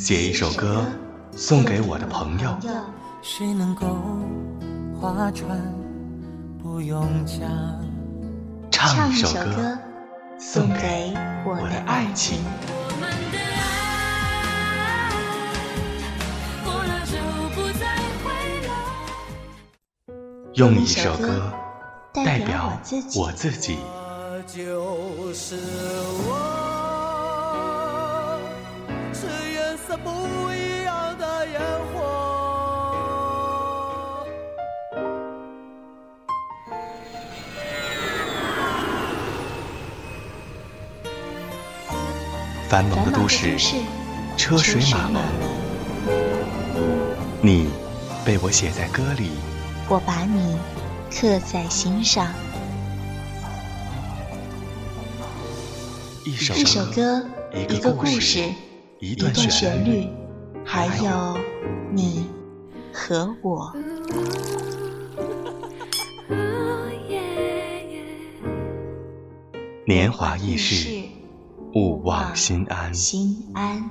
写一首歌送给我的朋友。谁能够划船不用桨？唱一首歌送给我的爱情。用一首歌代表我自己。就是我，是颜色不一样的烟火。繁忙的都市，车水马龙，你被我写在歌里，我把你刻在心上。一首一首歌，一个故事，一段旋律，还有你和我。年华易逝，勿忘心安。心安。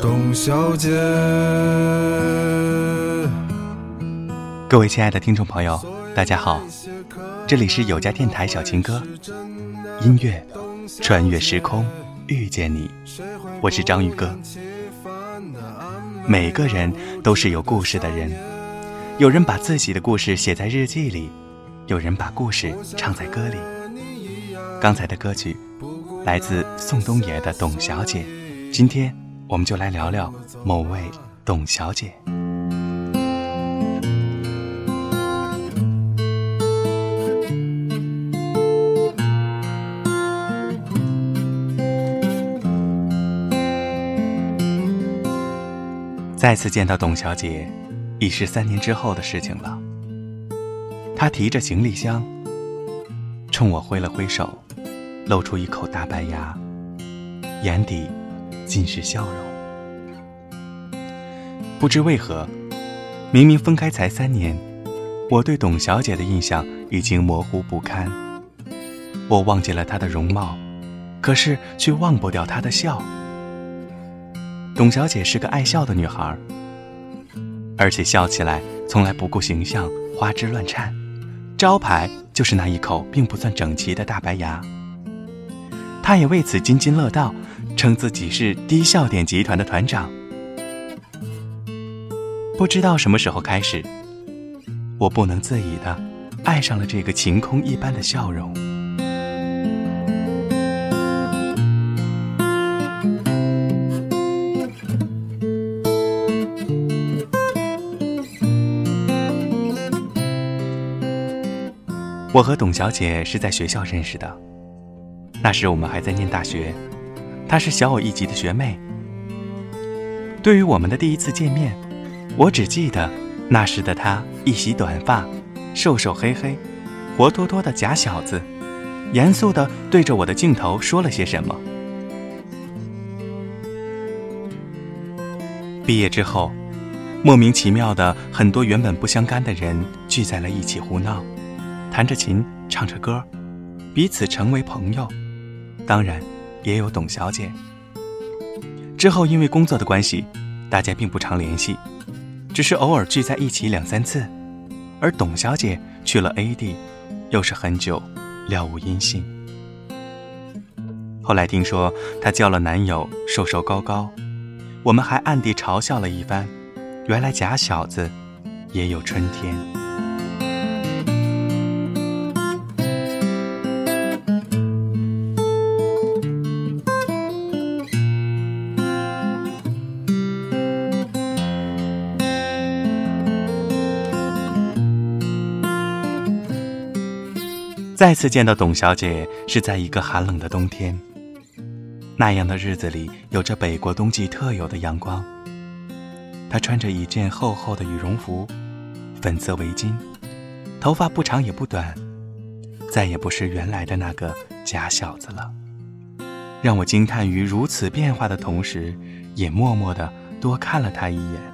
董小姐，各位亲爱的听众朋友，大家好，这里是有家电台小情歌，音乐穿越时空遇见你，我是章鱼哥。每个人都是有故事的人，有人把自己的故事写在日记里，有人把故事唱在歌里。刚才的歌曲来自宋冬野的《董小姐》，今天。我们就来聊聊某位董小姐。再次见到董小姐，已是三年之后的事情了。她提着行李箱，冲我挥了挥手，露出一口大白牙，眼底。尽是笑容。不知为何，明明分开才三年，我对董小姐的印象已经模糊不堪。我忘记了她的容貌，可是却忘不掉她的笑。董小姐是个爱笑的女孩，而且笑起来从来不顾形象，花枝乱颤。招牌就是那一口并不算整齐的大白牙。她也为此津津乐道。称自己是低笑点集团的团长。不知道什么时候开始，我不能自已的爱上了这个晴空一般的笑容。我和董小姐是在学校认识的。那时我们还在念大学，她是小我一级的学妹。对于我们的第一次见面，我只记得那时的她一袭短发，瘦瘦黑黑，活脱脱的假小子，严肃地对着我的镜头说了些什么。毕业之后，莫名其妙的很多原本不相干的人聚在了一起胡闹，弹着琴，唱着歌，彼此成为朋友。当然，也有董小姐。之后因为工作的关系，大家并不常联系，只是偶尔聚在一起两三次。而董小姐去了 AD，又是很久了无音信。后来听说她交了男友，瘦瘦高高。我们还暗地嘲笑了一番，原来假小子也有春天。再次见到董小姐是在一个寒冷的冬天。那样的日子里，有着北国冬季特有的阳光。她穿着一件厚厚的羽绒服，粉色围巾，头发不长也不短，再也不是原来的那个假小子了。让我惊叹于如此变化的同时，也默默的多看了他一眼。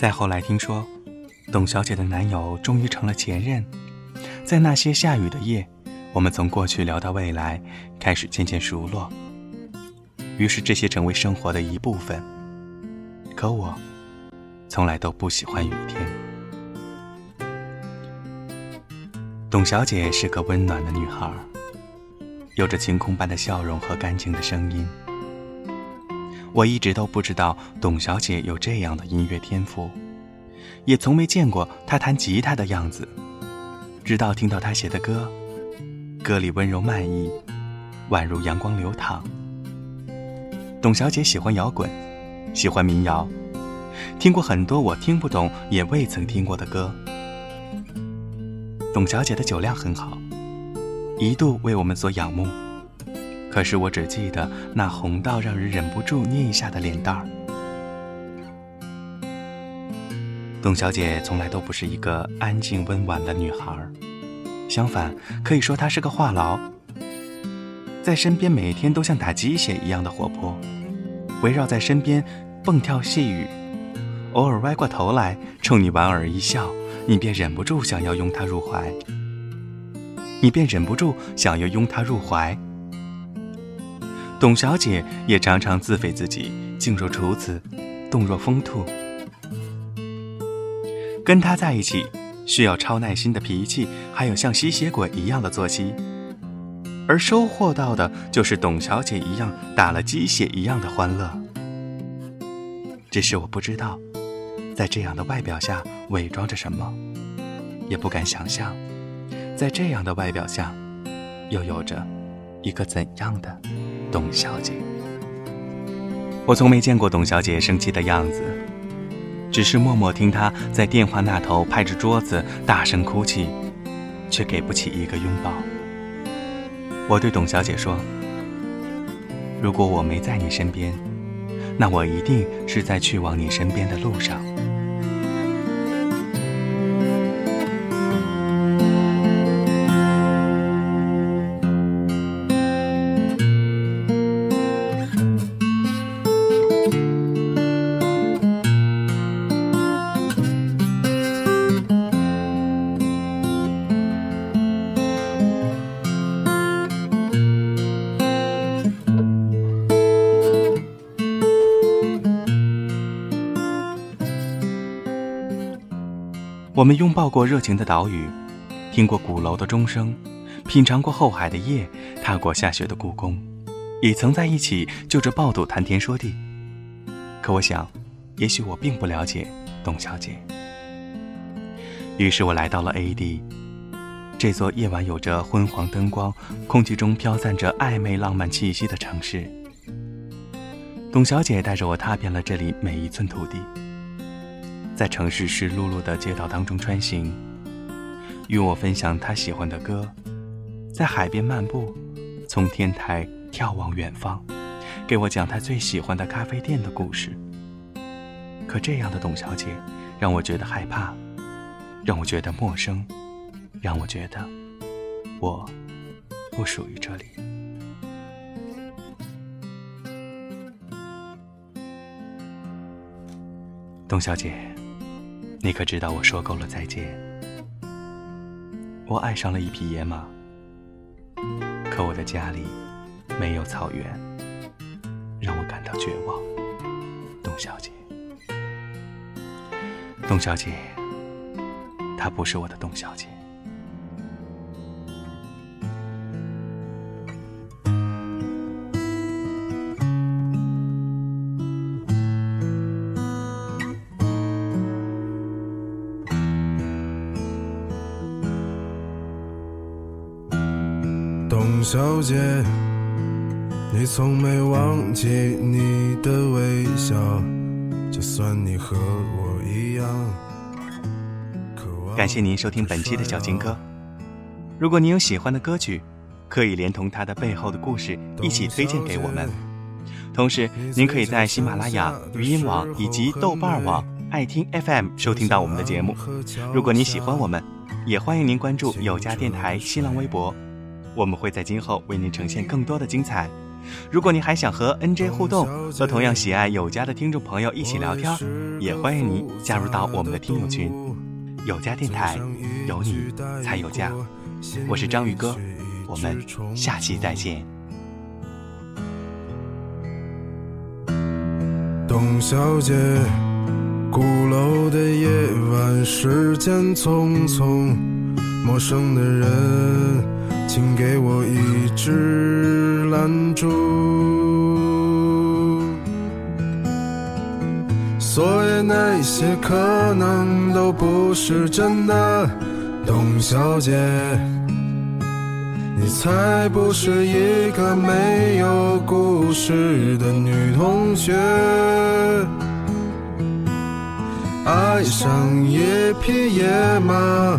再后来听说，董小姐的男友终于成了前任。在那些下雨的夜，我们从过去聊到未来，开始渐渐熟络。于是这些成为生活的一部分。可我，从来都不喜欢雨天。董小姐是个温暖的女孩，有着晴空般的笑容和干净的声音。我一直都不知道董小姐有这样的音乐天赋，也从没见过她弹吉他的样子。直到听到她写的歌，歌里温柔漫意，宛如阳光流淌。董小姐喜欢摇滚，喜欢民谣，听过很多我听不懂也未曾听过的歌。董小姐的酒量很好，一度为我们所仰慕。可是我只记得那红到让人忍不住捏一下的脸蛋儿。董小姐从来都不是一个安静温婉的女孩儿，相反，可以说她是个话痨。在身边每天都像打鸡血一样的活泼，围绕在身边蹦跳细语，偶尔歪过头来冲你莞尔一笑，你便忍不住想要拥她入怀。你便忍不住想要拥她入怀。董小姐也常常自 fej 自己静若处子，动若疯兔。跟他在一起，需要超耐心的脾气，还有像吸血鬼一样的作息，而收获到的就是董小姐一样打了鸡血一样的欢乐。只是我不知道，在这样的外表下伪装着什么，也不敢想象，在这样的外表下，又有着一个怎样的董小姐。我从没见过董小姐生气的样子。只是默默听她在电话那头拍着桌子大声哭泣，却给不起一个拥抱。我对董小姐说：“如果我没在你身边，那我一定是在去往你身边的路上。”我们拥抱过热情的岛屿，听过鼓楼的钟声，品尝过后海的夜，踏过下雪的故宫，也曾在一起就着爆肚谈天说地。可我想，也许我并不了解董小姐。于是我来到了 A.D. 这座夜晚有着昏黄灯光、空气中飘散着暧昧浪漫气息的城市。董小姐带着我踏遍了这里每一寸土地。在城市湿漉漉的街道当中穿行，与我分享他喜欢的歌，在海边漫步，从天台眺望远方，给我讲他最喜欢的咖啡店的故事。可这样的董小姐，让我觉得害怕，让我觉得陌生，让我觉得我不属于这里。董小姐，你可知道我说够了再见？我爱上了一匹野马，可我的家里没有草原，让我感到绝望。董小姐。董小姐，她不是我的董小姐。小姐，你从没忘记你的微笑，就算你和我一样。感谢您收听本期的小情歌。如果您有喜欢的歌曲，可以连同它的背后的故事一起推荐给我们。同时，您可以在喜马拉雅、语音网以及豆瓣网、爱听 FM 收听到我们的节目。如果您喜欢我们，也欢迎您关注有家电台新浪微博，我们会在今后为您呈现更多的精彩。如果您还想和 NJ 互动，和同样喜爱有家的听众朋友一起聊天，也欢迎您加入到我们的听友群。有家电台，有你才有家。我是章鱼哥，我们下期再见。董小姐，鼓楼的夜晚，时间匆匆，陌生的人，请给我一支兰烛。所以那些可能都不是真的，董小姐，你才不是一个没有故事的女同学。爱上一匹野马，